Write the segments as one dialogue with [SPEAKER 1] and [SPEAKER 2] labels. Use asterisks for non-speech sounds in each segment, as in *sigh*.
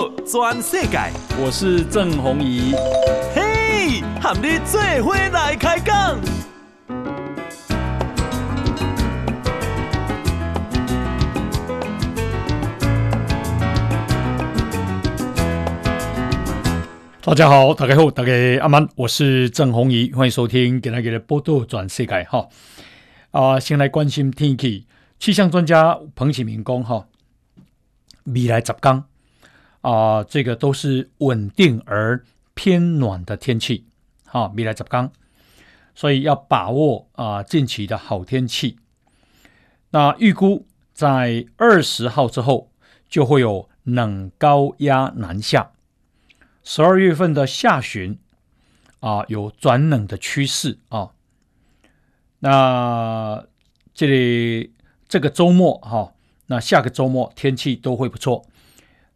[SPEAKER 1] 道全世界，
[SPEAKER 2] 我是郑宏仪。
[SPEAKER 1] 嘿，和你做伙来开讲。
[SPEAKER 2] 大家好，大家好，大家阿曼，我是郑宏仪，欢迎收听今天的报道全世界哈。啊、呃，先来关心天气，气象专家彭启明讲哈，未来十天啊，这个都是稳定而偏暖的天气，哈，未来十天，所以要把握啊近期的好天气。那预估在二十号之后，就会有冷高压南下，十二月份的下旬啊，有转冷的趋势啊。那这里这个周末哈，那下个周末天气都会不错。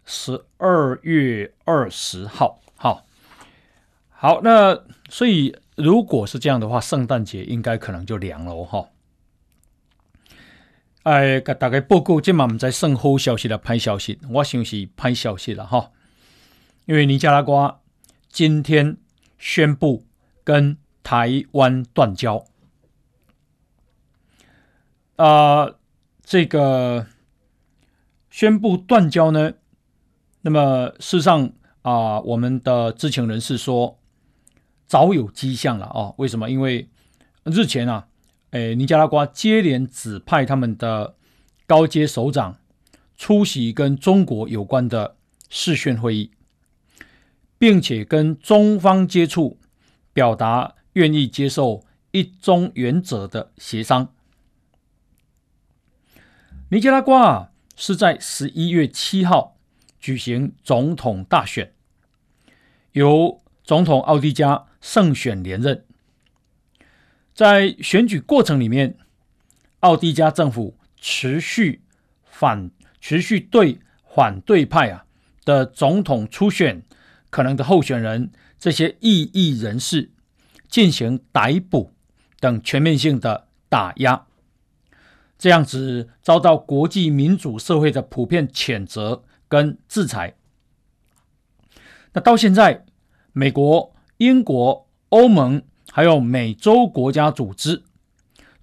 [SPEAKER 2] 十二月二十号，好，好，那所以如果是这样的话，圣诞节应该可能就凉了哈。哎，给大家报告，今晚我们在算好消息了，拍消息，我想是拍消息了哈。因为尼加拉瓜今天宣布跟台湾断交，啊、呃，这个宣布断交呢？那么事实上啊，我们的知情人士说，早有迹象了啊。为什么？因为日前啊，诶，尼加拉瓜接连指派他们的高阶首长出席跟中国有关的视讯会议，并且跟中方接触，表达愿意接受一中原则的协商。尼加拉瓜啊，是在十一月七号。举行总统大选，由总统奥迪加胜选连任。在选举过程里面，奥迪加政府持续反、持续对反对派啊的总统初选可能的候选人这些异议人士进行逮捕等全面性的打压，这样子遭到国际民主社会的普遍谴责。跟制裁，那到现在，美国、英国、欧盟还有美洲国家组织，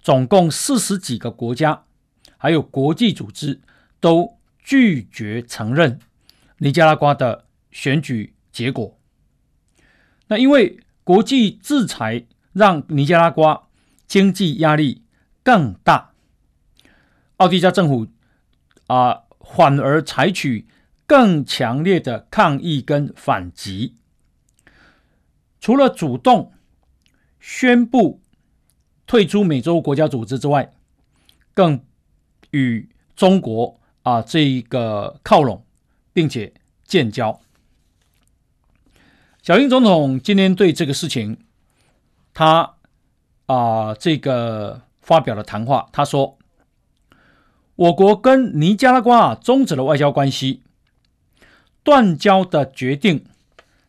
[SPEAKER 2] 总共四十几个国家，还有国际组织，都拒绝承认尼加拉瓜的选举结果。那因为国际制裁让尼加拉瓜经济压力更大，奥迪加政府啊、反而采取。更强烈的抗议跟反击，除了主动宣布退出美洲国家组织之外，更与中国啊这一个靠拢，并且建交。小英总统今天对这个事情，他啊这个发表了谈话，他说：“我国跟尼加拉瓜啊终止了外交关系。”断交的决定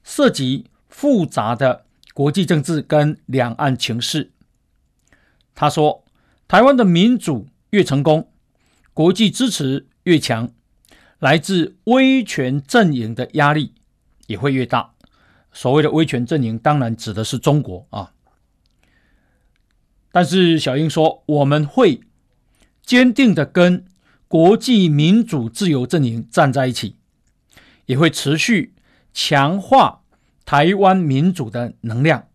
[SPEAKER 2] 涉及复杂的国际政治跟两岸情势。他说：“台湾的民主越成功，国际支持越强，来自威权阵营的压力也会越大。所谓的威权阵营，当然指的是中国啊。但是小英说，我们会坚定的跟国际民主自由阵营站在一起。”也会持续强化台湾民主的能量，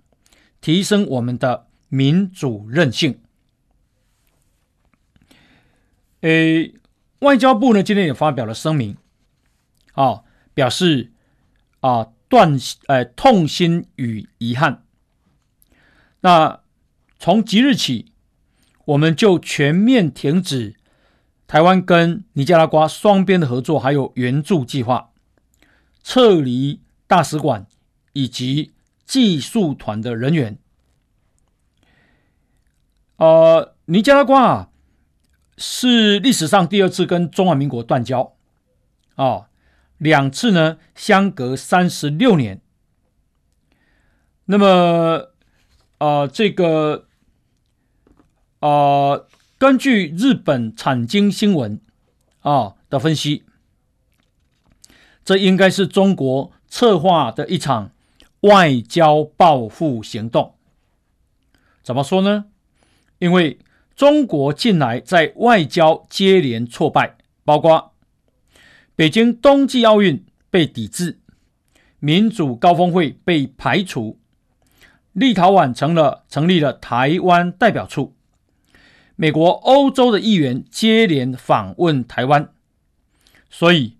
[SPEAKER 2] 提升我们的民主韧性。诶，外交部呢今天也发表了声明，啊、哦，表示啊断呃痛心与遗憾。那从即日起，我们就全面停止台湾跟尼加拉瓜双边的合作，还有援助计划。撤离大使馆以及技术团的人员。呃，尼加拉瓜啊，是历史上第二次跟中华民国断交啊，两次呢相隔三十六年。那么，呃，这个，呃，根据日本产经新闻啊的分析。这应该是中国策划的一场外交报复行动。怎么说呢？因为中国近来在外交接连挫败，包括北京冬季奥运被抵制，民主高峰会被排除，立陶宛成了成立了台湾代表处，美国、欧洲的议员接连访问台湾，所以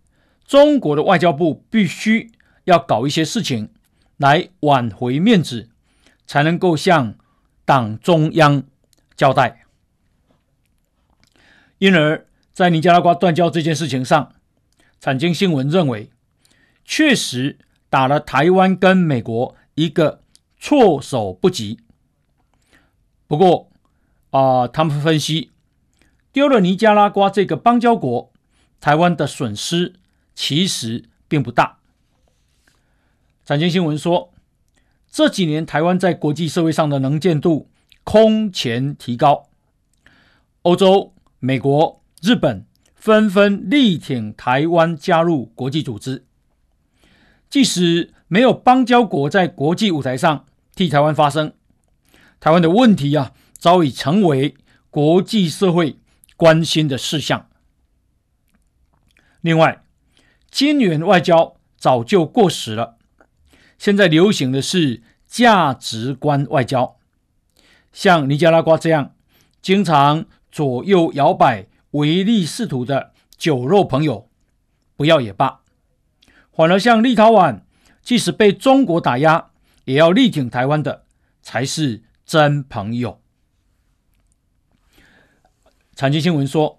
[SPEAKER 2] 中国的外交部必须要搞一些事情来挽回面子，才能够向党中央交代。因而，在尼加拉瓜断交这件事情上，产经新闻认为，确实打了台湾跟美国一个措手不及。不过，啊、他们分析，丢了尼加拉瓜这个邦交国，台湾的损失其实并不大。产经新闻说，这几年台湾在国际社会上的能见度空前提高，欧洲、美国、日本纷纷力挺台湾加入国际组织，即使没有邦交国在国际舞台上替台湾发声，台湾的问题啊，早已成为国际社会关心的事项。另外，金元外交早就过时了。现在流行的是价值观外交，像尼加拉瓜这样经常左右摇摆、唯利是图的酒肉朋友，不要也罢。反而像立陶宛，即使被中国打压，也要力挺台湾的，才是真朋友。产经新闻说，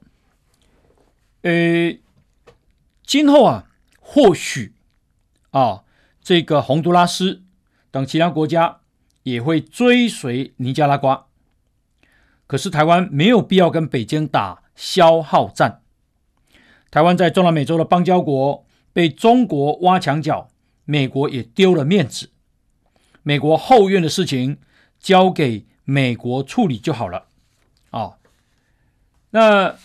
[SPEAKER 2] 呃，今后啊，或许啊。这个洪都拉斯等其他国家也会追随尼加拉瓜，可是台湾没有必要跟北京打消耗战。台湾在中南美洲的邦交国被中国挖墙脚，美国也丢了面子。美国后院的事情交给美国处理就好了。啊、那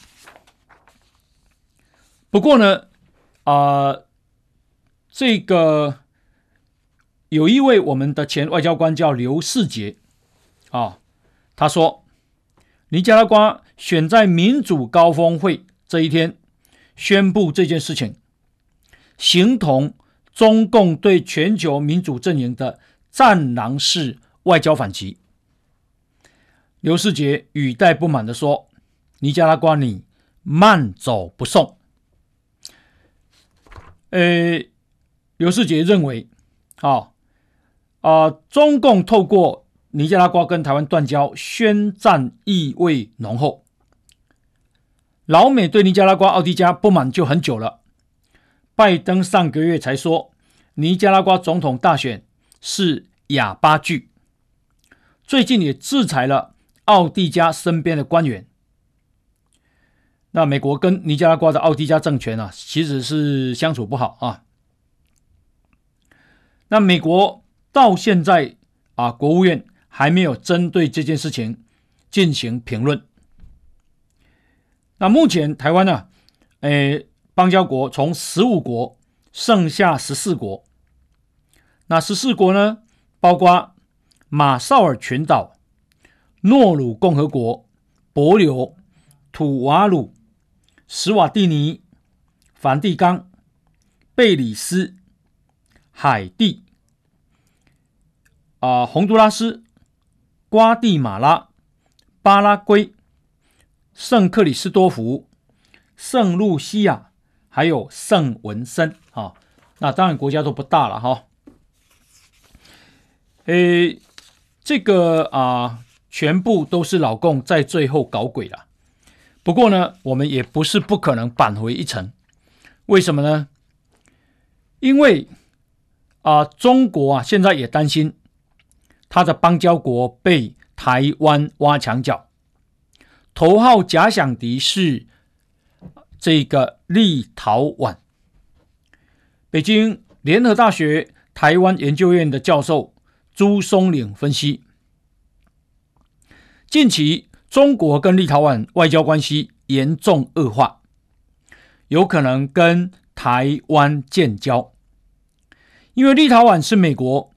[SPEAKER 2] 不过呢，啊、这个。有一位我们的前外交官叫刘世杰，啊，他说，尼加拉瓜选在民主高峰会这一天宣布这件事情，形同中共对全球民主阵营的战狼式外交反击。刘世杰语带不满地说：“尼加拉瓜，你慢走不送。”呃，刘世杰认为，啊。啊、中共透过尼加拉瓜跟台湾断交，宣战意味浓厚。老美对尼加拉瓜、奥迪加不满就很久了。拜登上个月才说，尼加拉瓜总统大选是哑巴剧。最近也制裁了奥迪加身边的官员。那美国跟尼加拉瓜的奥迪加政权啊，其实是相处不好啊。那美国。到现在啊，国务院还没有针对这件事情进行评论。那目前台湾呢，诶，邦交国从十五国剩下十四国。那十四国呢，包括马绍尔群岛、诺鲁共和国、帛琉、土瓦鲁、史瓦蒂尼、梵蒂冈、贝里斯、海地。啊、呃，洪都拉斯、瓜地马拉、巴拉圭、圣克里斯多福、圣露西亚，还有圣文森啊、哦，那当然国家都不大了哈。诶，这个啊、全部都是老共在最后搞鬼了。不过呢，我们也不是不可能扳回一城。为什么呢？因为啊、中国啊，现在也担心。他的邦交国被台湾挖墙脚，头号假想敌是这个立陶宛。北京联合大学台湾研究院的教授朱松岭分析，近期中国跟立陶宛外交关系严重恶化，有可能跟台湾建交。因为立陶宛是美国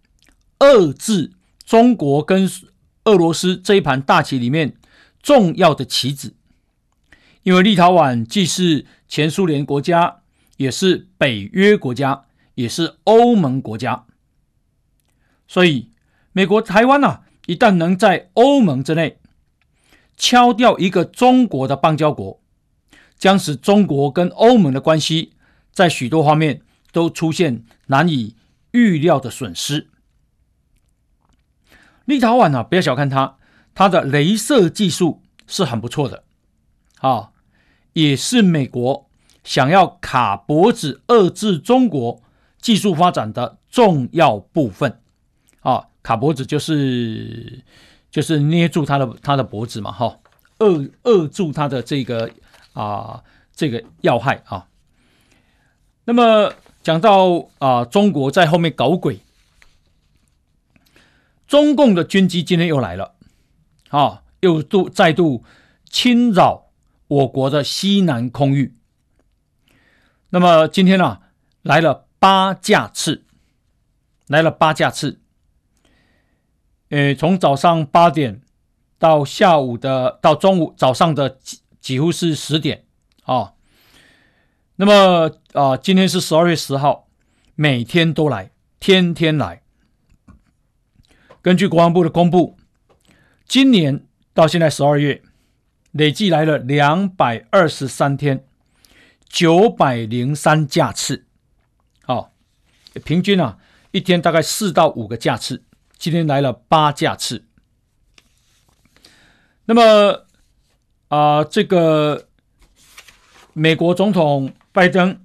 [SPEAKER 2] 遏制中国跟俄罗斯这一盘大棋里面重要的棋子。因为立陶宛既是前苏联国家，也是北约国家，也是欧盟国家，所以美国台湾呐、啊，一旦能在欧盟之内敲掉一个中国的邦交国，将使中国跟欧盟的关系在许多方面都出现难以预料的损失。立陶宛啊，不要小看它，它的镭射技术是很不错的，啊，也是美国想要卡脖子遏制中国技术发展的重要部分。啊，卡脖子就是就是捏住他的他的脖子嘛，哈，扼扼住他的这个啊这个要害啊。那么讲到啊，中国在后面搞鬼，中共的军机今天又来了，啊，又度再度侵扰我国的西南空域。那么今天呢、啊，来了八架次，来了八架次。呃，从早上八点到下午的到中午早上的几几乎是十点啊。那么啊、今天是十二月十号，每天都来，天天来。根据国防部的公布，今年到现在十二月，累计来了两百二十三天，九百零三架次。好，平均啊，一天大概四到五个架次。今天来了八架次。那么啊、这个美国总统。拜登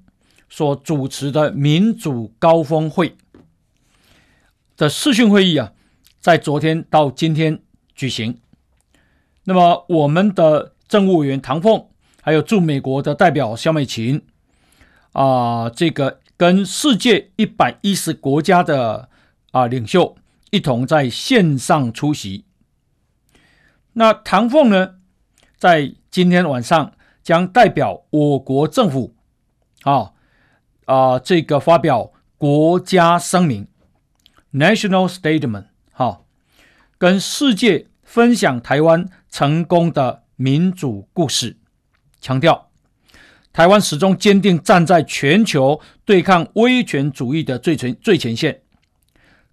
[SPEAKER 2] 所主持的民主高峰会的视讯会议啊，在昨天到今天举行。那么，我们的政务委员唐凤，还有驻美国的代表萧美琴啊，这个跟世界一百一十国家的啊领袖一同在线上出席。那唐凤呢，在今天晚上将代表我国政府。啊啊，这个发表国家声明 （National Statement），哈，跟世界分享台湾成功的民主故事，强调台湾始终坚定站在全球对抗威权主义的最前最前线，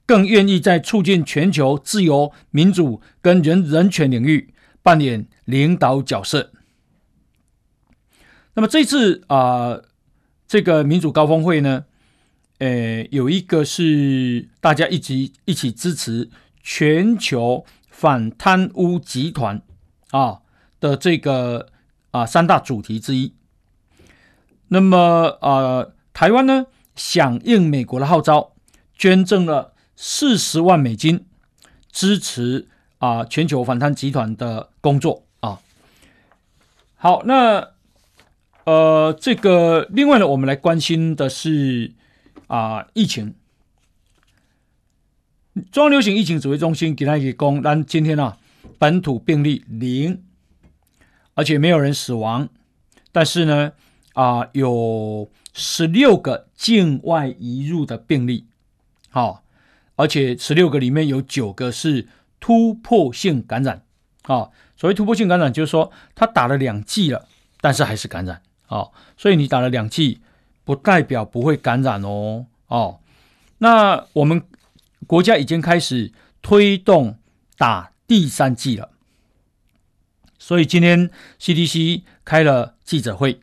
[SPEAKER 2] 更愿意在促进全球自由、民主跟人人权领域扮演领导角色。那么这次啊。这个民主高峰会呢，呃，有一个是大家一起一起支持全球反贪污集团啊的这个啊三大主题之一。那么啊，台湾呢响应美国的号召，捐赠了四十万美金支持啊全球反贪集团的工作啊。好，那。呃，这个另外呢，我们来关心的是啊、疫情。中央流行疫情指挥中心给他一个公，但今天呢、啊，本土病例零，而且没有人死亡，但是呢，啊、有十六个境外移入的病例，好、而且十六个里面有九个是突破性感染，啊、哦，所谓突破性感染就是说他打了两剂了，但是还是感染。哦，所以你打了两剂，不代表不会感染哦。哦，那我们国家已经开始推动打第三剂了。所以今天 CDC 开了记者会，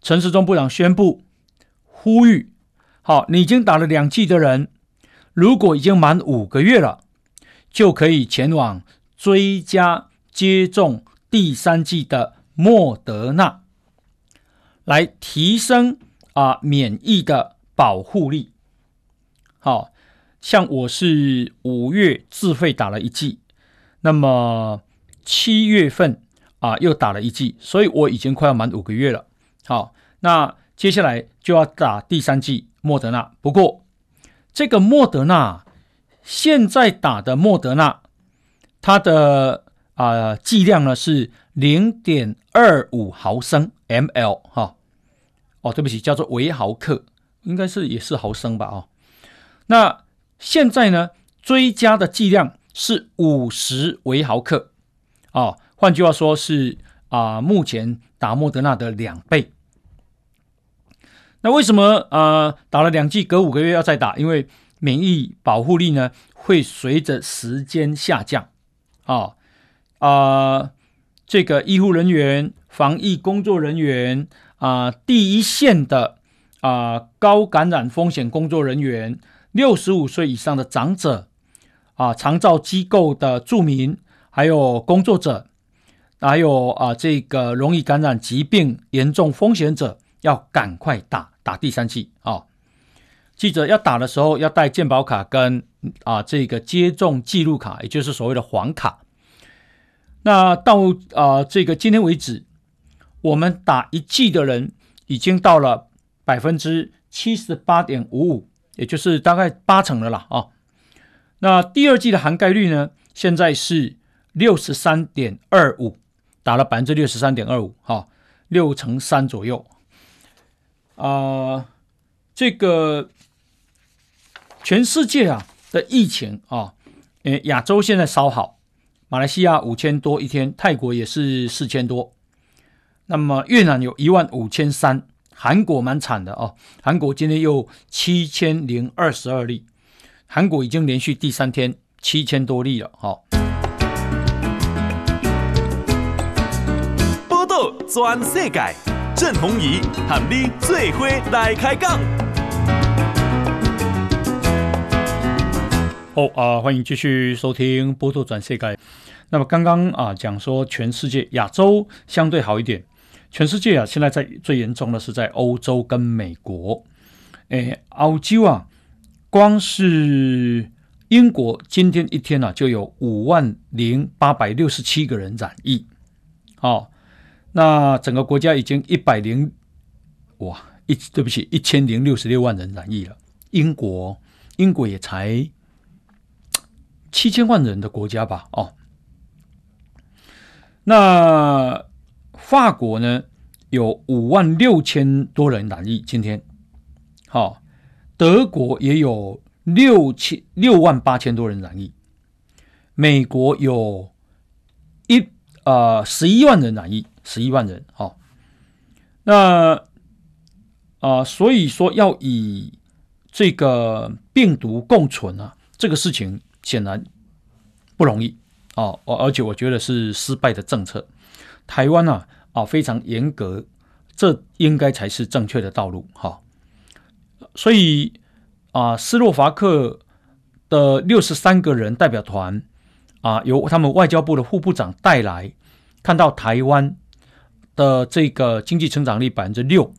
[SPEAKER 2] 陈时中部长宣布呼吁：好，你已经打了两剂的人，如果已经满五个月了，就可以前往追加接种第三剂的莫德纳。来提升啊免疫的保护力，好像我是五月自费打了一剂，那么七月份啊又打了一剂，所以我已经快要满五个月了。好，那接下来就要打第三剂莫德纳。不过这个莫德纳现在打的莫德纳，它的啊剂量呢是零点二五毫升 mL 哈。哦，对不起，叫做微毫克，应该是也是毫升吧？哦，那现在呢，追加的剂量是五十微毫克，哦，换句话说是啊、目前打莫德纳的两倍。那为什么呃打了两剂隔五个月要再打？因为免疫保护力呢会随着时间下降啊啊、这个医护人员、防疫工作人员啊、第一线的啊、高感染风险工作人员、六十五岁以上的长者啊、长照机构的住民，还有工作者，还有啊这个容易感染疾病严重风险者。要赶快打打第三剂啊、哦！记者要打的时候要带健保卡跟啊这个接种记录卡，也就是所谓的黄卡。那到啊这个今天为止，我们打一剂的人已经到了百分之七十八点五五，也就是大概八成了啦啊、哦。那第二剂的涵盖率呢？现在是六十三点二五，打了百分之六十三点二五，哈，六成三左右。啊、这个全世界啊的疫情啊，呃，亚洲现在稍好，马来西亚五千多一天，泰国也是四千多，那么越南有一万五千三，韩国蛮惨的哦，韩国今天又七千零二十二例，韩国已经连续第三天七千多例了，哈、哦。
[SPEAKER 1] 报道全世界。郑弘仪和你最伙来开讲。
[SPEAKER 2] 好啊，欢迎继续收听《波多转世界》。那么刚刚啊讲说，全世界亚洲相对好一点，全世界啊现在在最严重的是在欧洲跟美国。诶，澳洲啊，光是英国今天一天呢、啊、就有五万零八百六十七个人染疫。好、哦。那整个国家已经一百零哇一对不起一千零六十六万人染疫了。英国英国也才七千万人的国家吧？哦，那法国呢有五万六千多人染疫，今天好、哦，德国也有六千六万八千多人染疫，美国有一呃十一万人染疫。十一万人，好、哦，那啊、所以说要以这个病毒共存啊，这个事情显然不容易哦，而且我觉得是失败的政策。台湾啊啊非常严格，这应该才是正确的道路，哈、所以啊，斯洛伐克的六十三个人代表团啊，由他们外交部的副部长带来，看到台湾。的这个经济成长率百分之六，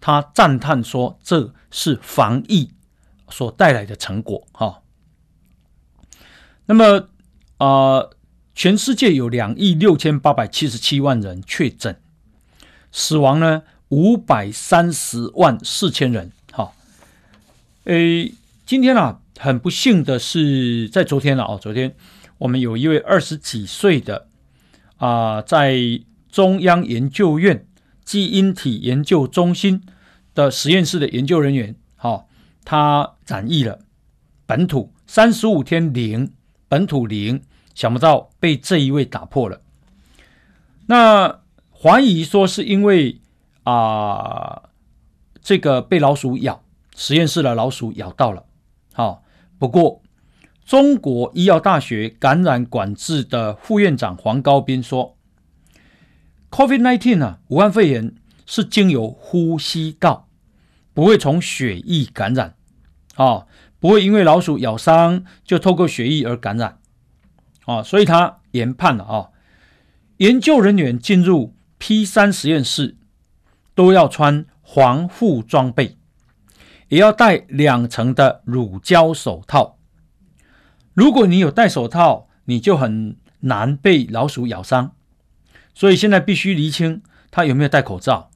[SPEAKER 2] 他赞叹说：“这是防疫所带来的成果。”哈，那么啊、全世界有两亿六千八百七十七万人确诊，死亡呢五百三十万四千人。哈，诶，今天啊，很不幸的是，在昨天了哦，昨天我们有一位二十几岁的啊、在中央研究院基因体研究中心的实验室的研究人员，哈，他染疫了，本土三十五天零，本土零，想不到被这一位打破了。那怀疑说是因为啊、这个被老鼠咬，实验室的老鼠咬到了。好，不过中国医药大学感染管制的副院长黄高斌说。COVID-19 啊，武汉肺炎是经由呼吸道，不会从血液感染，啊、哦，不会因为老鼠咬伤就透过血液而感染，啊、哦，所以他研判了啊、哦，研究人员进入 P 三实验室都要穿防护装备，也要戴两层的乳胶手套。如果你有戴手套，你就很难被老鼠咬伤。所以现在必须厘清他有没有戴口罩，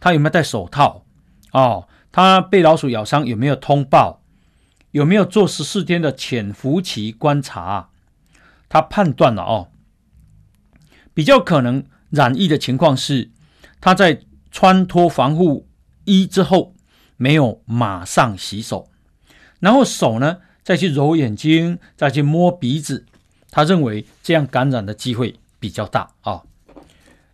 [SPEAKER 2] 他有没有戴手套，哦，他被老鼠咬伤有没有通报，有没有做十四天的潜伏期观察？他判断了哦，比较可能染疫的情况是他在穿脱防护衣之后，没有马上洗手，然后手呢再去揉眼睛，再去摸鼻子，他认为这样感染的机会比较大啊。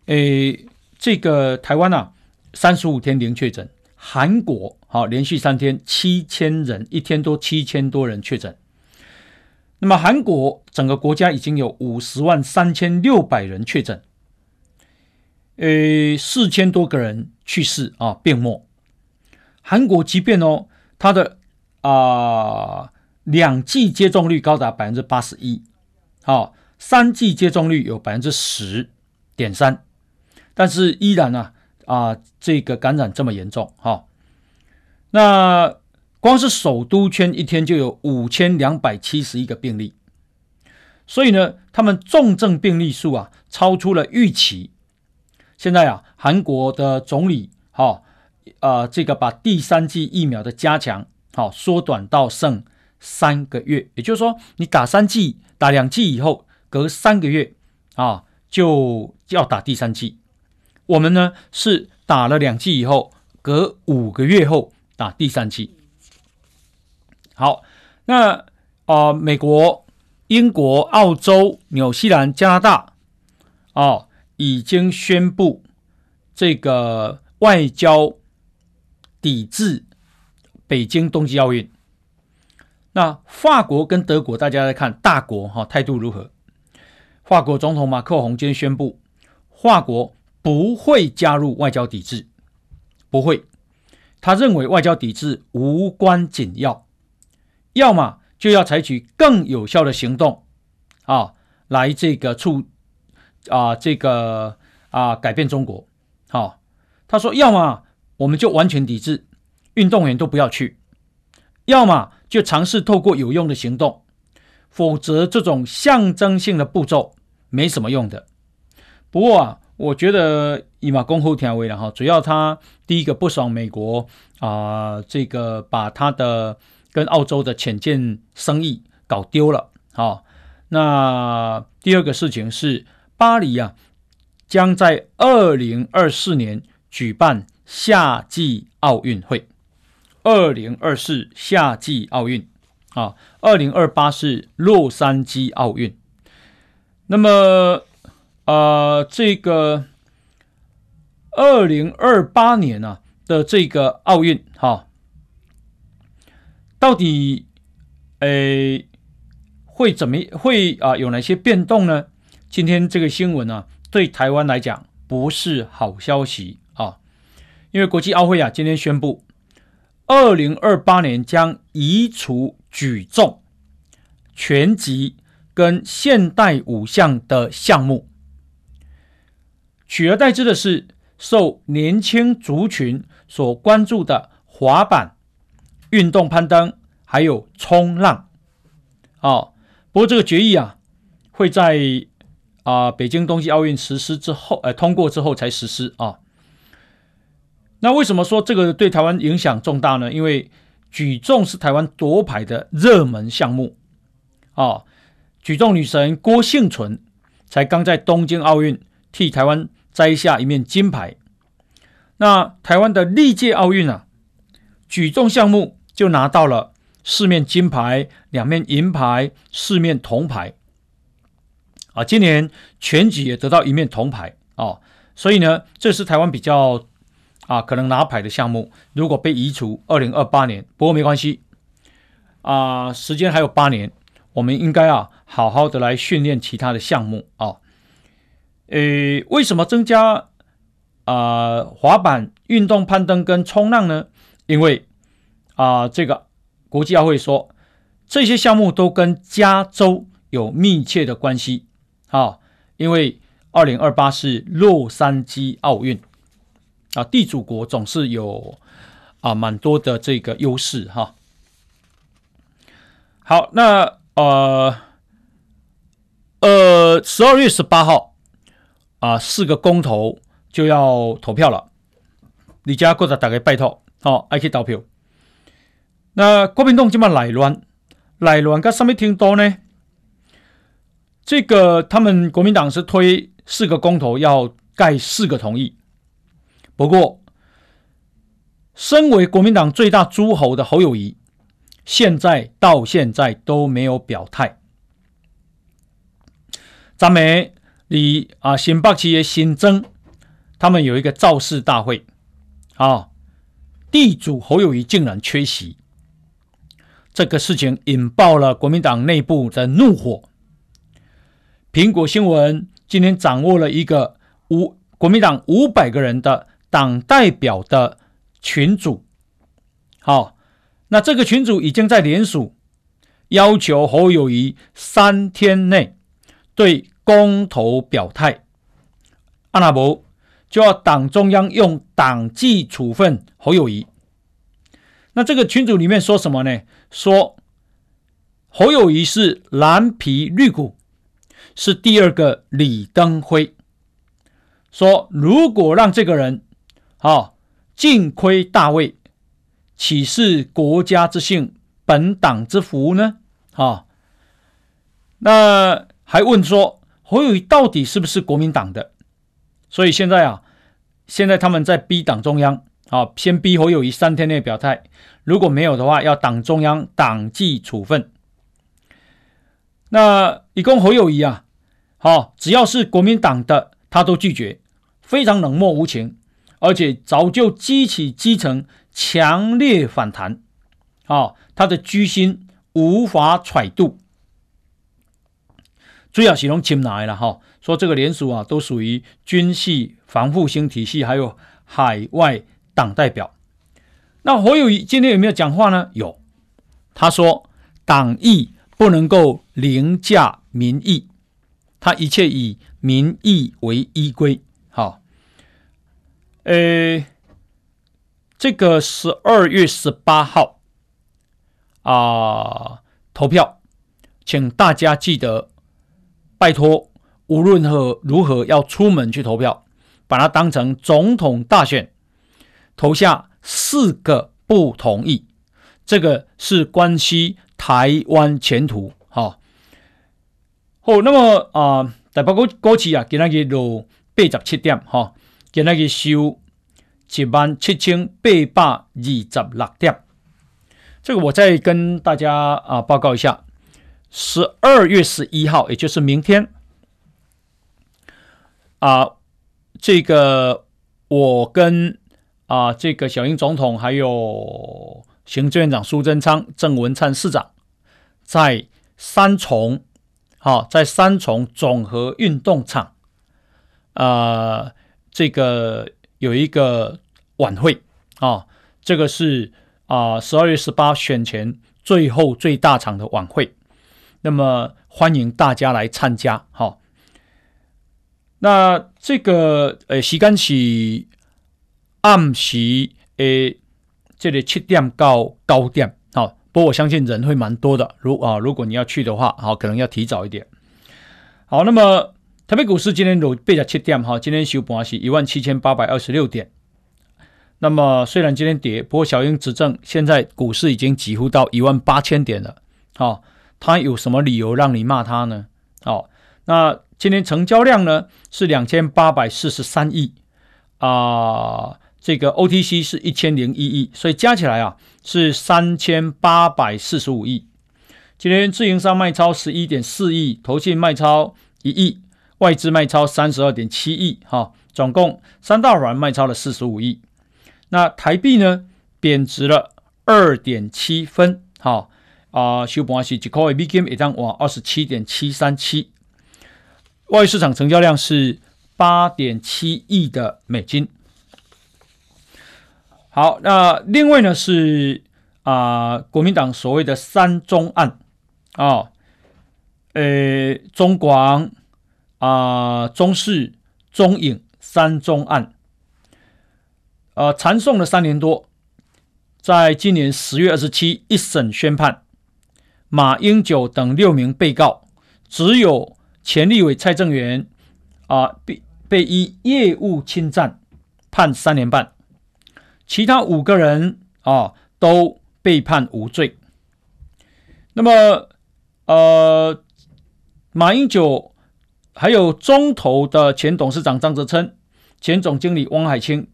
[SPEAKER 2] 诶，这个台湾啊，三十五天零确诊，韩国好连续三天七千人，一天多七千多人确诊。那么韩国整个国家已经有五十万三千六百人确诊，呃，四千多个人去世啊，病末。韩国即便哦，它的啊、两剂接种率高达百分之八十一，好，三剂接种率有百分之十点三，但是依然呢啊、这个感染这么严重，哈，那。光是首都圈一天就有五千两百七十一个病例，所以呢，他们重症病例数啊超出了预期。现在啊，韩国的总理哈啊，这个把第三剂疫苗的加强好缩短到剩三个月，也就是说，你打三剂、打两剂以后，隔三个月啊就要打第三剂。我们呢是打了两剂以后，隔五个月后打第三剂。好，那啊、美国、英国、澳洲、纽西兰、加拿大，哦，已经宣布这个外交抵制北京冬季奥运。那法国跟德国，大家来看大国哈、哦、态度如何？法国总统马克宏今天宣布，法国不会加入外交抵制，不会。他认为外交抵制无关紧要。要么就要采取更有效的行动，啊，来这个促啊这个啊改变中国。好、他说，要么我们就完全抵制，运动员都不要去；要么就尝试透过有用的行动，否则这种象征性的步骤没什么用的。不过啊，我觉得以马公后天为然哈，主要他第一个不爽美国啊，这个把他的。跟澳洲的潜舰生意搞丢了，好，那第二个事情是巴黎啊，将在二零二四年举办夏季奥运会，二零二四夏季奥运啊，二零二八是洛杉矶奥运，那么呃，这个二零二八年呢、的这个奥运哈。到底，诶，会怎么会啊？有哪些变动呢？今天这个新闻呢、啊，对台湾来讲不是好消息啊，因为国际奥会啊，今天宣布，二零二八年将移除举重、拳击跟现代五项的项目，取而代之的是受年轻族群所关注的滑板。运动攀登还有冲浪，哦，不过这个决议啊，会在啊、北京冬季奥运实施之后，呃通过之后才实施啊。那为什么说这个对台湾影响重大呢？因为举重是台湾夺牌的热门项目啊，举重女神郭婞淳才刚在东京奥运替台湾摘下一面金牌。那台湾的历届奥运啊，举重项目。就拿到了四面金牌、两面银牌、四面铜牌，啊，今年拳击也得到一面铜牌哦，所以呢，这是台湾比较啊可能拿牌的项目。如果被移除，二零二八年，不过没关系啊，时间还有八年，我们应该啊好好的来训练其他的项目啊。诶，为什么增加啊滑板、运动攀登跟冲浪呢？因为啊、这个国际奥会说，这些项目都跟加州有密切的关系啊，因为二零二八是洛杉矶奥运啊，地主国总是有啊蛮多的这个优势哈。好，那呃呃，十二月十八号啊，四个公投就要投票了，你家过来打个拜托，好、哦，爱去投票。那国民党这么内乱，内乱跟什么听多呢？这个他们国民党是推四个公投要盖四个同意，不过身为国民党最大诸侯的侯友谊，现在到现在都没有表态。咱们离啊新北市的新增，他们有一个造势大会，啊，地主侯友谊竟然缺席，这个事情引爆了国民党内部的怒火。苹果新闻今天掌握了一个五国民党五百个人的党代表的群组，好，那这个群组已经在联署，要求侯友谊三天内对公投表态，阿那伯就要党中央用党纪处分侯友谊。那这个群组里面说什么呢？说侯友谊是蓝皮绿骨。是第二个李登辉说：“如果让这个人，啊尽亏大位，岂是国家之幸，本党之福呢？”啊，那还问说侯友谊到底是不是国民党的？所以现在啊，现在他们在逼党中央，啊，先逼侯友谊三天内表态，如果没有的话，要党中央党纪处分。那一共侯友谊啊。好，只要是国民党的，他都拒绝，非常冷漠无情，而且早就激起基层强烈反弹。好，他的居心无法揣度。主要形容进来了哈，说这个联署啊，都属于军系、防复兴体系，还有海外党代表。那侯友宜今天有没有讲话呢？有，他说党意不能够凌驾民意。他一切以民意为依归。好，呃，这个十二月十八号啊，投票，请大家记得，拜托，无论何如何要出门去投票，把它当成总统大选，投下四个不同意，这个是关系台湾前途。好。好，那么啊，台北股股市啊，今仔日落八十七点，哈，今仔日收一万七千八百二十六点。这个我再跟大家啊报告一下，十二月十一号，也就是明天啊，这个我跟啊这个小英总统，还有行政院长苏贞昌、郑文灿市长，在三重。好，在三重总和运动场，啊、这个有一个晚会啊，这个是啊十二月十八选前最后最大场的晚会，那么欢迎大家来参加。好，那这个呃时间是暗时诶，这里七点到九点。不过我相信人会蛮多的，如啊，如果你要去的话，好，可能要提早一点。好，那么台北股市今天有八十七点，哈，今天收盘是一万七千八百二十六点。那么虽然今天跌，不过小英执政，现在股市已经几乎到一万八千点了。好，他有什么理由让你骂他呢？好，那今天成交量呢是两千八百四十三亿啊。这个 OTC 是一千零一亿，所以加起来啊是三千八百四十五亿。今天自营商卖超十一点四亿，投信卖超一亿，外资卖超三十二点七亿，哈，总共三大软卖超了四十五亿。那台币呢贬值了二点七分，哈啊，收盘是一块美金一张哇二十七点七三七。外汇市场成交量是八点七亿的美金。好，那另外呢是啊、呃，国民党所谓的三中案啊，呃，中广啊、中视、中影三中案，呃，缠讼了三年多，在今年十月二十七一审宣判，马英九等六名被告，只有前立委蔡正元啊被被依业务侵占判三年半。其他五个人啊都被判无罪。那么，呃，马英九还有中投的前董事长张泽琛、前总经理汪海清，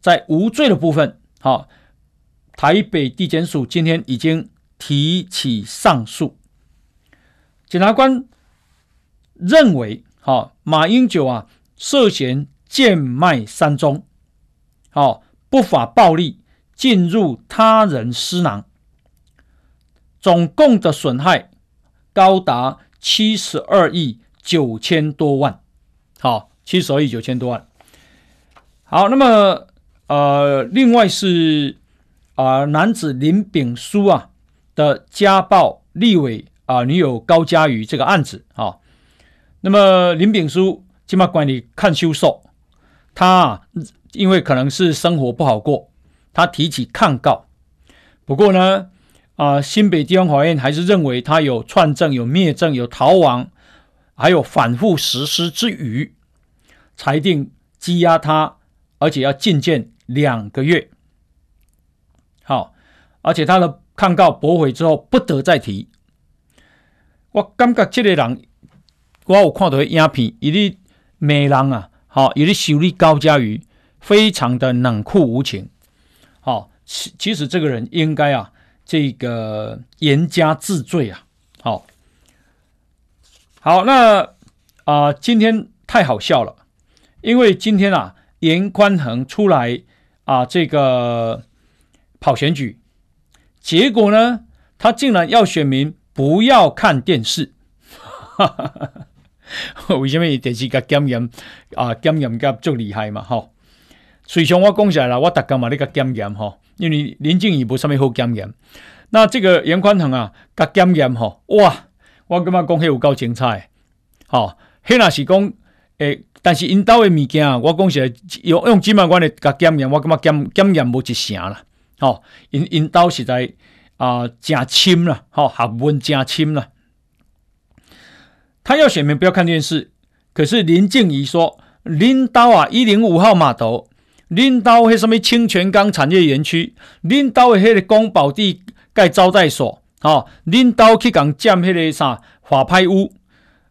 [SPEAKER 2] 在无罪的部分好，台北地检署今天已经提起上诉。检察官认为，好，马英九啊涉嫌贱卖三宗，好，不法暴力进入他人私囊，总共的损害高达七十二亿九千多万，好，七十二亿九千多万。好，那么。呃，另外是啊、呃，男子林炳书啊的家暴立委啊、女友高嘉瑜这个案子啊、那么林炳书起码管理看修受，他、啊、因为可能是生活不好过，他提起抗告。不过呢，啊、新北地方法院还是认为他有串证、有灭证、有逃亡，还有反复实施之余，裁定羁押他，而且要禁见。两个月，好，而且他的抗告驳回之后不得再提。我感觉这个人，我有看到影片，伊哩骂人啊，好，伊哩修理高嘉瑜，非常的冷酷无情。好，其其实这个人应该啊，这个严加治罪啊。好，好，那啊、今天太好笑了，因为今天啊，严宽恒出来。啊，这个跑选举，结果呢，他竟然要选民不要看电视，*laughs* 为什么电视甲检验啊检验甲足厉害嘛？哈，随从我讲起来了，我大概嘛那个检验哈，因为林静仪无啥物好检验，那这个严宽恒啊，甲检验哈，哇，我感觉讲迄有够精彩，好，迄那是讲诶。但是因兜的物件啊，我讲起来用用几万块的甲检验，我感觉检检验无一成啦。吼，因因兜实在啊，真深啦，吼，学问诚深啦。他要选民不要看电视，可是林静仪说，恁兜啊，一零五号码头，恁兜迄什么清泉岗产业园区，恁兜的迄个宫保地盖招待所，吼，恁兜去共占迄个啥法拍屋。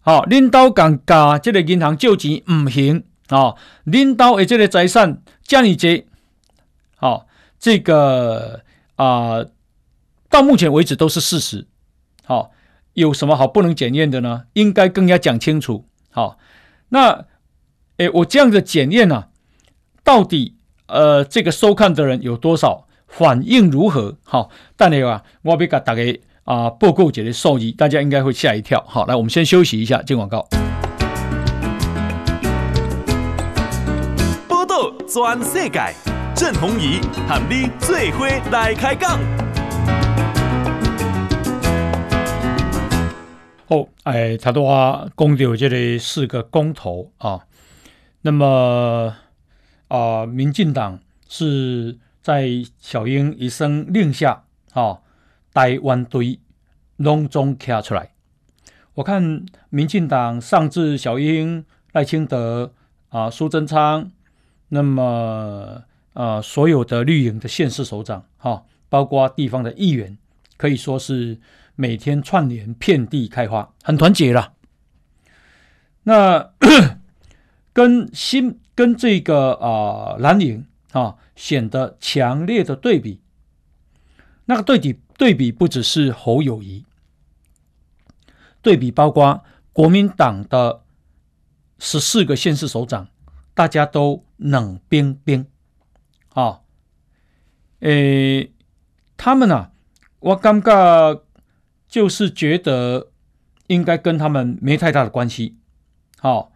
[SPEAKER 2] 好，领导讲甲这个银行借钱唔行啊！领导的这个财产这么多，好，这个啊、到目前为止都是事实。好，有什么好不能检验的呢？应该更加讲清楚。好，那诶，我这样的检验呢，到底呃，这个收看的人有多少，反应如何？好，但你啊，我要给大家。啊，报告姐的受益，大家应该会吓一跳。好，来，我们先休息一下，进广告。
[SPEAKER 1] 报道全世界，郑弘仪和你最伙来开讲。
[SPEAKER 2] 好，哎，他的话公投这里是个公投啊，那么啊，民进党是在小英一声令下啊。台湾队隆重卡出来，我看民进党上至小英、赖清德啊、苏贞昌，那么呃所有的绿营的县市首长哈、包括地方的议员，可以说是每天串联，遍地开花，很团结了。那 *coughs* 跟新跟这个啊蓝营啊显得强烈的对比，那个对比。对比不只是侯友谊，对比包括国民党的十四个县市首长，大家都冷冰冰，啊，诶，他们啊，我感觉就是觉得应该跟他们没太大的关系，好，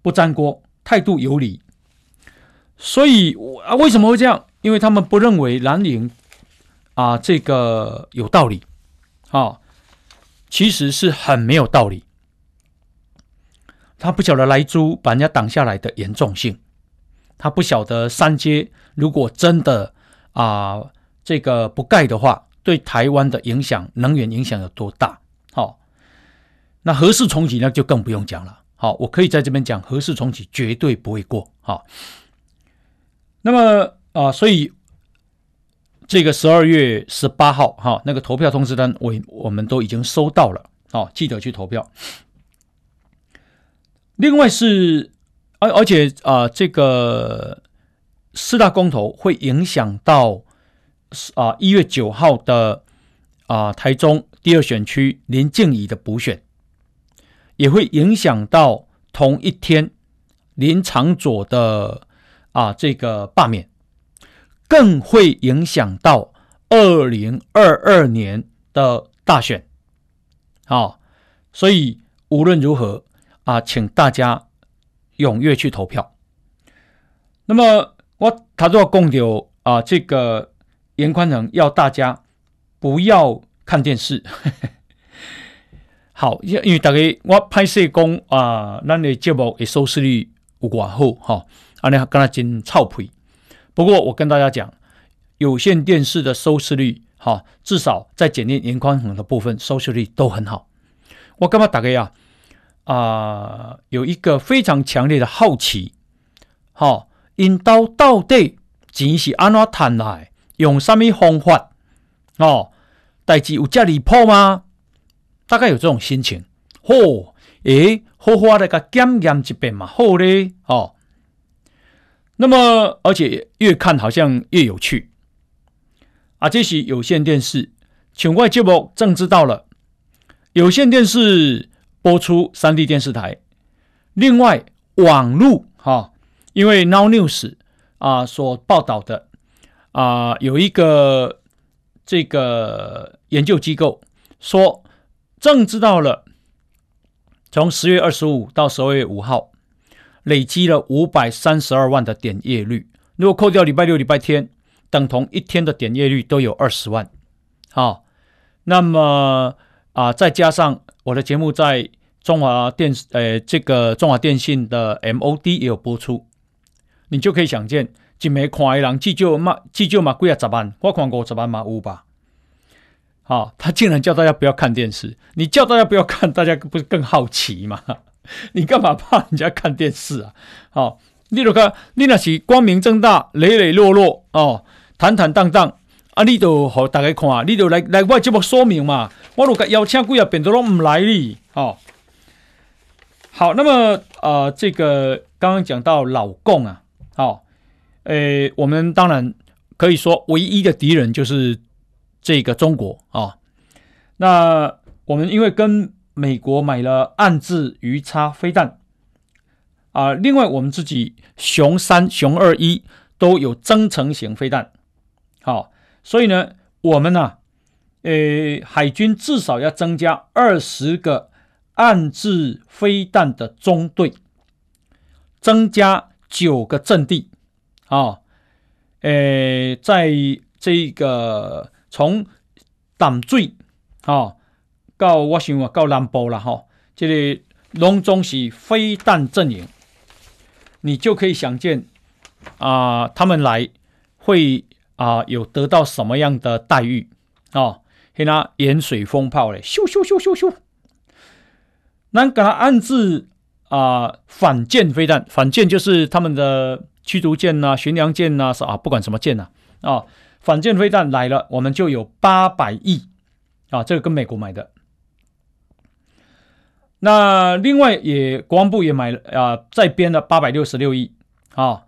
[SPEAKER 2] 不沾锅，态度有理，所以啊，为什么会这样？因为他们不认为蓝营。啊，这个有道理，啊，其实是很没有道理。他不晓得莱猪把人家挡下来的严重性，他不晓得三阶如果真的啊这个不盖的话，对台湾的影响、能源影响有多大。好，那核四重启那就更不用讲了。好，我可以在这边讲，核四重启绝对不会过。好，那么啊，所以。这个十二月十八号，哈，那个投票通知单，我我们都已经收到了，好，记得去投票。另外是，而而且啊，这个四大公投会影响到啊一月九号的啊台中第二选区林静怡的补选，也会影响到同一天林长佐的啊这个罢免，更会影响到二零二二年的大选。好，所以无论如何啊，请大家踊跃去投票。那么我他都要讲到啊，这个严宽恒要大家不要看电视。*laughs* 好，因为大家我拍摄讲啊，咱的节目的收视率有多好哈，啊，你跟他真臭屁。不过我跟大家讲，有线电视的收视率哈，至少在检验严宽恒的部分收视率都很好。我干嘛大家呀？啊，有一个非常强烈的好奇，哈。因到到底钱是安怎赚来？用什么方法？哦，代志有这离谱吗？大概有这种心情。嚯、哦，诶，好好的个检验一遍嘛，好嘞，哦。那么，而且越看好像越有趣。啊，这是有线电视，请外节目正知道了。有线电视播出三 D 电视台，另外网路哈。因为 Now News 啊所报道的啊有一个这个研究机构说，正知道了，从十月二十五到十二月五号累积了五百三十二万的点阅率，如果扣掉礼拜六、礼拜天，等同一天的点阅率都有二十万。好，那么啊再加上我的节目在中华电呃这个中华电信的 MOD 也有播出。你就可以想见，一枚看的人，至少嘛，至少嘛，几啊十万，我看五十万嘛有吧？好，他竟然叫大家不要看电视，你叫大家不要看，大家不是更好奇吗？*laughs* 你干嘛怕人家看电视啊？好，你如果你那是光明正大、磊磊落落哦，坦坦荡荡啊，你都和大家看，你就来来我节目说明嘛。我如果邀请几啊遍都拢唔来哩，哦。好，那么呃，这个刚刚讲到老共啊。好，诶，我们当然可以说，唯一的敌人就是这个中国啊、那我们因为跟美国买了暗制鱼叉飞弹啊，另外我们自己熊三、熊二一都有增程型飞弹。好、所以呢，我们呢、啊，呃，海军至少要增加二十个暗制飞弹的中队，增加。九个阵地，啊、哦，诶，在这个从淡水，啊、到我想啊，到南部了哈，这里隆中是飞弹阵营，你就可以想见啊、他们来会啊、有得到什么样的待遇啊？给他盐水风炮嘞，咻咻咻咻咻，咱给他安置。啊、反舰飞弹，反舰就是他们的驱逐舰呐、巡洋舰呐，是啊，不管什么舰呐，啊、反舰飞弹来了，我们就有八百亿啊，这个跟美国买的。那另外也国防部也买了啊，再编了八百六十六亿啊，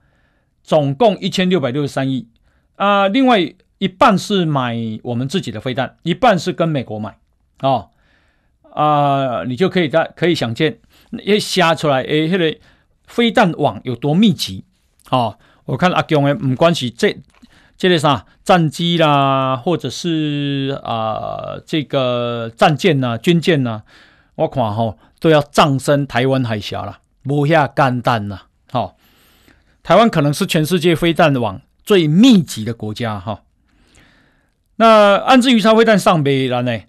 [SPEAKER 2] 总共一千六百六十三亿啊。另外一半是买我们自己的飞弹，一半是跟美国买啊啊，你就可以在可以想见。也写出来，诶，那个飞弹网有多密集？哦，我看阿强诶，不管是这这类啥战机啦，或者是啊、呃、这个战舰呐、军舰呐，我看吼、哦、都要葬身台湾海峡了，无遐简单呐。好、哦，台湾可能是全世界飞弹网最密集的国家哈、哦。那安置鱼叉飞弹上边了呢？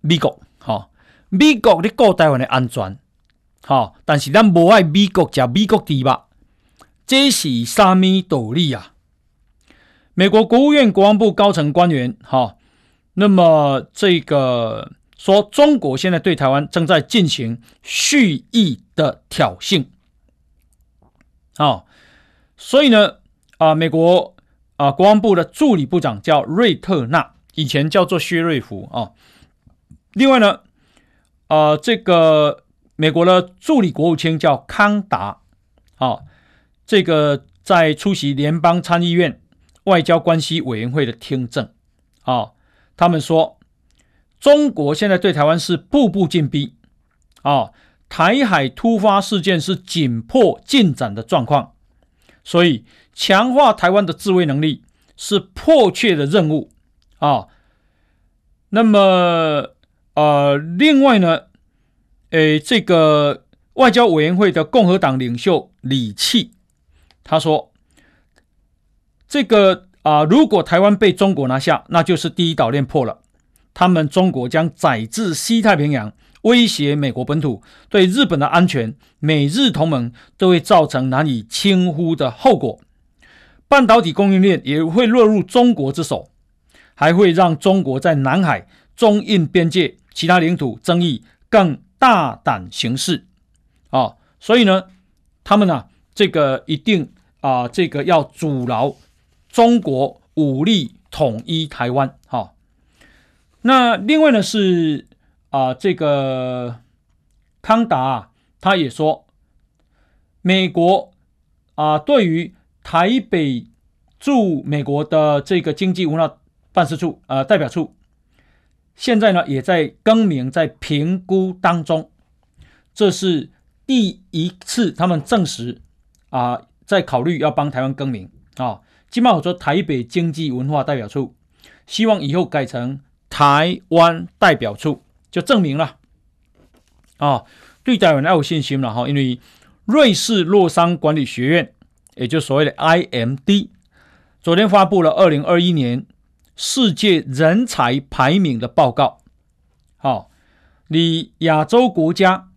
[SPEAKER 2] 美国，好、美国你顾台湾的安全。好，但是咱无爱美国食美国猪肉，这是啥咪道理啊？美国国务院国防部高层官员，哈，那么这个说中国现在对台湾正在进行蓄意的挑衅，好，所以呢，啊，美国啊国防部的助理部长叫瑞特纳，以前叫做薛瑞福啊。另外呢，啊，这个。美国的助理国务卿叫康达，好，这个在出席联邦参议院外交关系委员会的听证，啊，他们说中国现在对台湾是步步进逼，啊，台海突发事件是紧迫进展的状况，所以强化台湾的自卫能力是迫切的任务，啊，那么呃，另外呢，诶，这个外交委员会的共和党领袖李契他说。这个啊，如果台湾被中国拿下，那就是第一岛链破了。他们中国将载至西太平洋，威胁美国本土，对日本的安全、美日同盟都会造成难以轻忽的后果。半导体供应链也会落入中国之手，还会让中国在南海、中印边界其他领土争议更大胆行事。啊，所以呢，他们呢、啊，这个一定啊，这个要阻挠。中国武力统一台湾，好。那另外呢是啊，这个康达啊，他也说，美国啊，对于台北驻美国的这个经济文化办事处呃代表处，现在呢也在更名，在评估当中。这是第一次他们证实啊，在考虑要帮台湾更名啊。起码我说台北经济文化代表处，希望以后改成台湾代表处，就证明了啊，对台湾要有信心了哈。因为瑞士洛桑管理学院，也就所谓的 IMD，昨天发布了二零二一年世界人才排名的报告。好，你亚洲国家，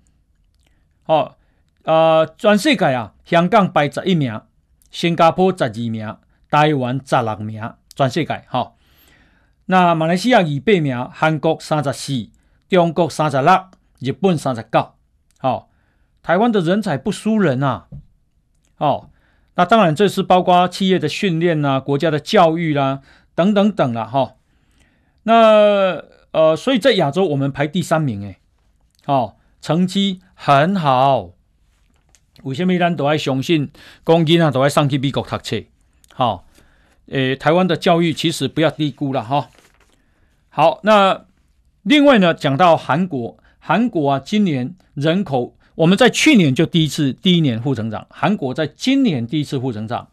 [SPEAKER 2] 好，呃，全世界啊，香港排十一名，新加坡十二名。台湾十六名，全世界哈。那马来西亚二八名，韩国三十四，中国三十六，日本三十九。好，台湾的人才不输人啊。哦，那当然这是包括企业的训练啊，国家的教育啦、啊，等等等了哈。那呃，所以在亚洲我们排第三名诶。哦，成绩很好。为什么咱都爱相信，讲囡仔都爱上去美国读册？好，诶，台湾的教育其实不要低估了哈。好，那另外呢，讲到韩国，韩国啊，今年人口我们在去年就第一次第一年负增长，韩国在今年第一次负增长。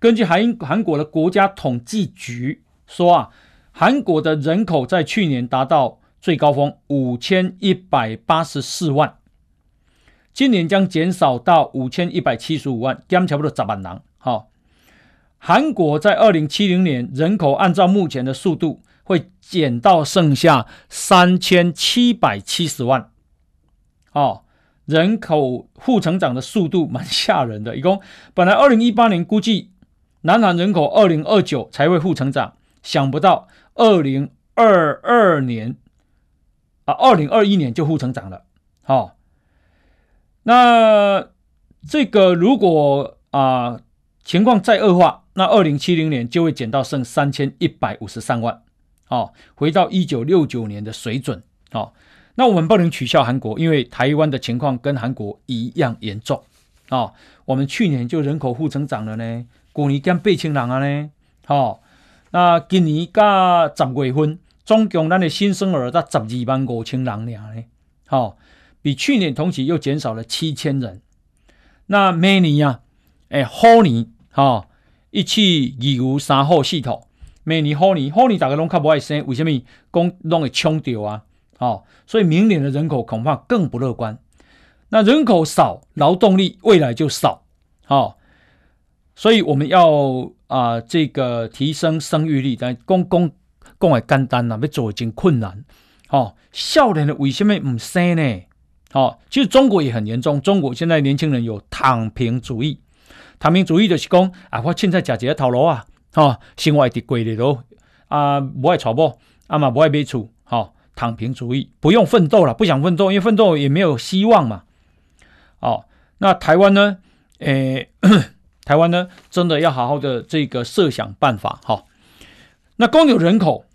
[SPEAKER 2] 根据韩韩国的国家统计局说啊，韩国的人口在去年达到最高峰五千一百八十四万，今年将减少到五千一百七十五万，减差不多十万人。好。韩国在二零七零年人口按照目前的速度会减到剩下三千七百七十万，哦，人口负成长的速度蛮吓人的。一共本来二零一八年估计南韩人口二零二九才会负成长，想不到二零二二年啊，二零二一年就负成长了。好，那这个如果啊情况再恶化。那二零七零年就会减到剩三千一百五十三万，哦，回到一九六九年的水准，哦，那我们不能取笑韩国，因为台湾的情况跟韩国一样严重，哦，我们去年就人口负增长了呢，过年减八千人啊呢，哦，那今年加十月份，总共咱的新生儿才十二万五千人呢，哦，比去年同期又减少了七千人，那明年呀，哎，后年，哦。一起二五三好系统，每年好年好年大家拢较不爱生，为什么？讲拢会抢掉啊！哦，所以明年的人口恐怕更不乐观。那人口少，劳动力未来就少，哦，所以我们要啊、这个提升生育率，但讲讲讲会简单呐，要做已经困难。哦，少年的为什么唔生呢？哦，其实中国也很严重，中国现在年轻人有躺平主义。躺平主义就是讲啊，我凊彩食一个头路啊，吼，生活伫过日子啊，无爱娶某，啊嘛无爱买厝，吼，躺平主义不用奋斗了，不想奋斗，因为奋斗也没有希望嘛。哦，那台湾呢？诶、*coughs* 台湾呢，真的要好好的这个设想办法，哈。那公有人口，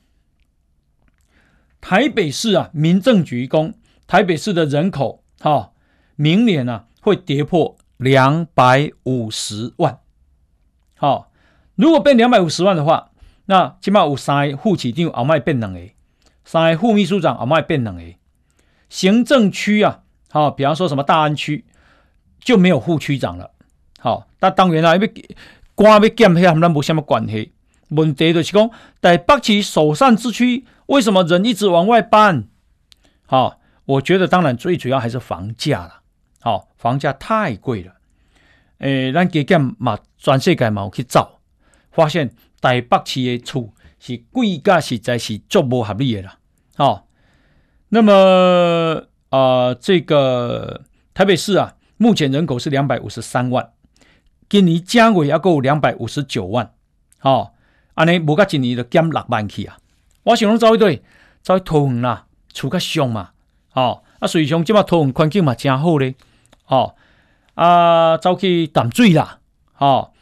[SPEAKER 2] 台北市啊，民政局公台北市的人口，哈，明年啊会跌破。两百五十万，好，如果变两百五十万的话，那起码有三个副市长后卖变两个，三个副秘书长后卖变两个，行政区啊，好、比方说什么大安区就没有副区长了。好、哦，那当然啦，因为官要减黑，他们没什么关系。问题就是讲，在北市首善之区，为什么人一直往外搬？好、我觉得当然最主要还是房价了。好、房价太贵了。诶，咱加减嘛，全世界嘛有去找，发现台北市的厝是贵价，实在是足无合理的啦。哦，那么啊、呃，这个台北市啊，目前人口是两百五十三万，今年加尾要够两百五十九万。哦，安尼无甲一年就减六万去啊。我想讲走一对，走去桃园啦，厝较上嘛。哦，啊，所以像即马桃园环境嘛真好咧。哦。啊，走去淡水啦，哦，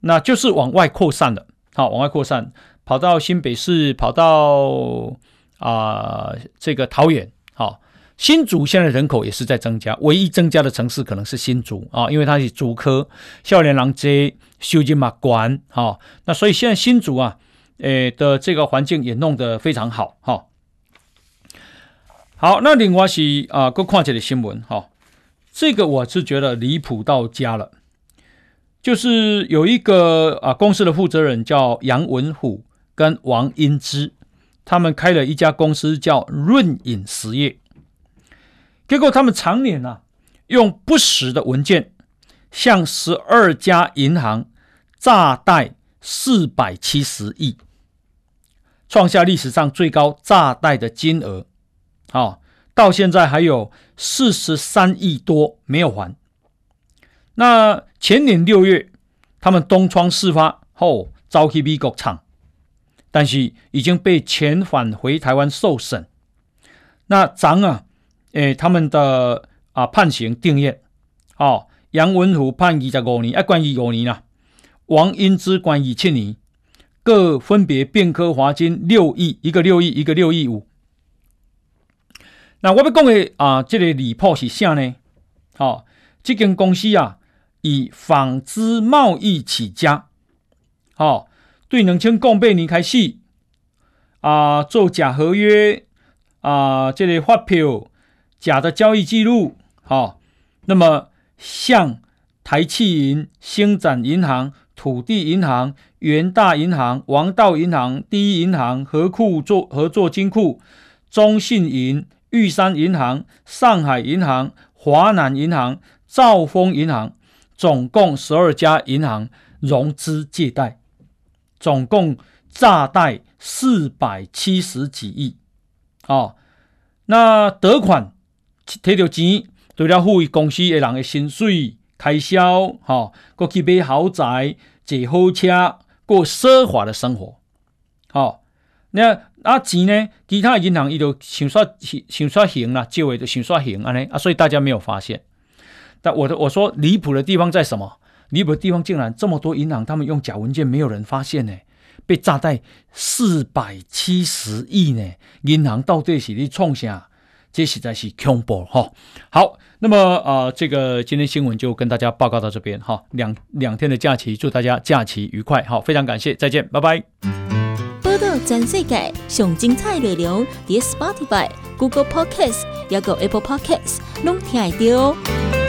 [SPEAKER 2] 那就是往外扩散的，好、哦，往外扩散，跑到新北市，跑到啊、这个桃园，好、新竹现在人口也是在增加，唯一增加的城市可能是新竹啊、因为它是竹科，笑脸郎街修建嘛关，好，那所以现在新竹啊，诶的这个环境也弄得非常好，哈、哦，好，那另外是啊，各看一个新闻，哈、哦。这个我是觉得离谱到家了，就是有一个啊公司的负责人叫杨文虎跟王英之，他们开了一家公司叫润饮实业，结果他们常年啊用不实的文件向十二家银行诈贷四百七十亿，创下历史上最高诈贷的金额，好。到现在还有四十三亿多没有还。那前年六月，他们东窗事发后遭去美国厂，但是已经被遣返回台湾受审。那昨啊，诶，他们的啊判刑定谳，哦，杨文虎判二十五年，啊，关二五年啦。王英之关二七年，各分别变科罚金六亿，一个六亿，一个六亿五。那我要讲的啊，这个离谱是啥呢？好、哦，这间公司啊，以纺织贸易起家，好、哦，对两千零八年开始啊，做假合约啊，这个发票、假的交易记录，好、那么向台企银、星展银行、土地银行、元大银行、王道银行、第一银行、合库做合作金库、中信银。玉山银行、上海银行、华南银行、兆丰银行，总共十二家银行融资借贷，总共诈贷四百七十几亿。哦，那得款摕到钱，除了付公司的人的薪水开销，哈、哦，过去买豪宅、坐好车、过奢华的生活。好、哦，那。啊钱呢？其他银行伊就想刷想刷行啦，借位就想刷行安尼啊，所以大家没有发现。但我的我说离谱的地方在什么？离谱的地方竟然这么多银行他们用假文件，没有人发现呢？被炸贷四百七十亿呢？银行到底是你创啥？这实在是恐怖哈。好，那么啊、呃，这个今天新闻就跟大家报告到这边哈。两两天的假期，祝大家假期愉快。好，非常感谢，再见，拜拜。
[SPEAKER 3] 全世界上精彩内容，伫 Spotify、Google Podcasts，还有 Apple Podcasts，拢听得到。